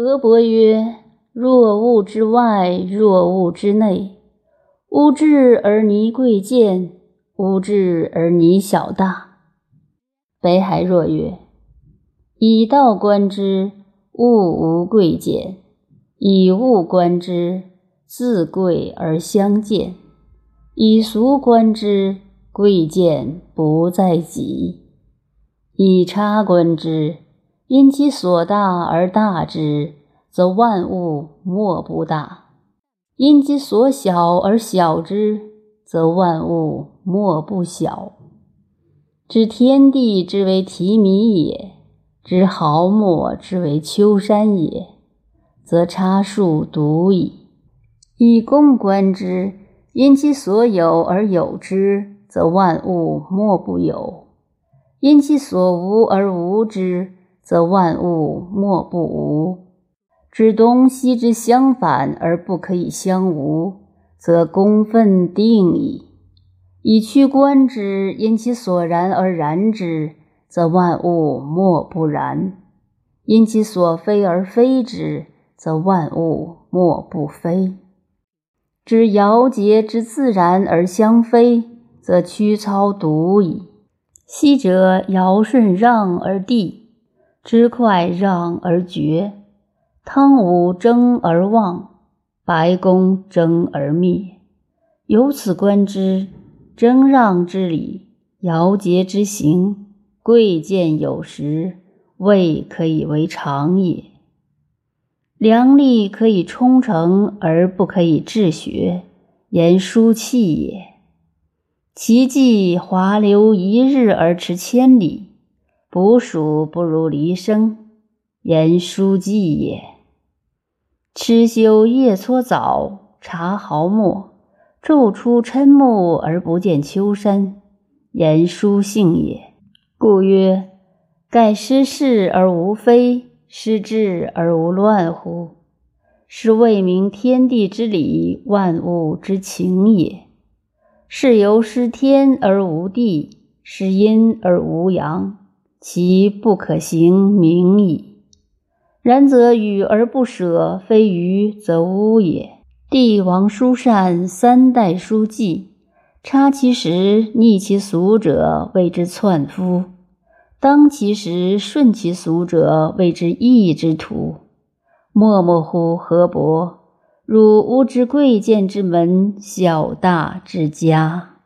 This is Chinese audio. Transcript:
河伯曰：“若物之外，若物之内。吾智而泥贵贱，吾智而泥小大。”北海若曰：“以道观之，物无贵贱；以物观之，自贵而相贱；以俗观之，贵贱不在己；以察观之。”因其所大而大之，则万物莫不大；因其所小而小之，则万物莫不小。知天地之为提米也，知毫末之为丘山也，则差数独矣。以公观之，因其所有而有之，则万物莫不有；因其所无而无之。则万物莫不无，知东西之相反而不可以相无，则公分定矣。以屈观之，因其所然而然之，则万物莫不然；因其所非而非之，则万物莫不非。知爻节之自然而相非，则屈操独矣。昔者尧舜让而帝。知快让而绝，汤武争而旺，白公争而灭。由此观之，争让之理，尧桀之行，贵贱有时，未可以为常也。良力可以充城而不可以治学，言书气也。其迹华流一日而驰千里。捕鼠不如离生，言书记也。吃修夜搓澡，察毫末，昼出嗔目而不见秋山，言书性也。故曰：盖失事而无非，失志而无乱乎？是谓明天地之理，万物之情也。是由失天而无地，失阴而无阳。其不可行名矣。然则与而不舍，非愚则污也。帝王疏善，三代书记，差其时，逆其俗者，谓之篡夫；当其时，顺其俗者，谓之义之徒。默默乎何伯，汝吾之贵贱之门，小大之家。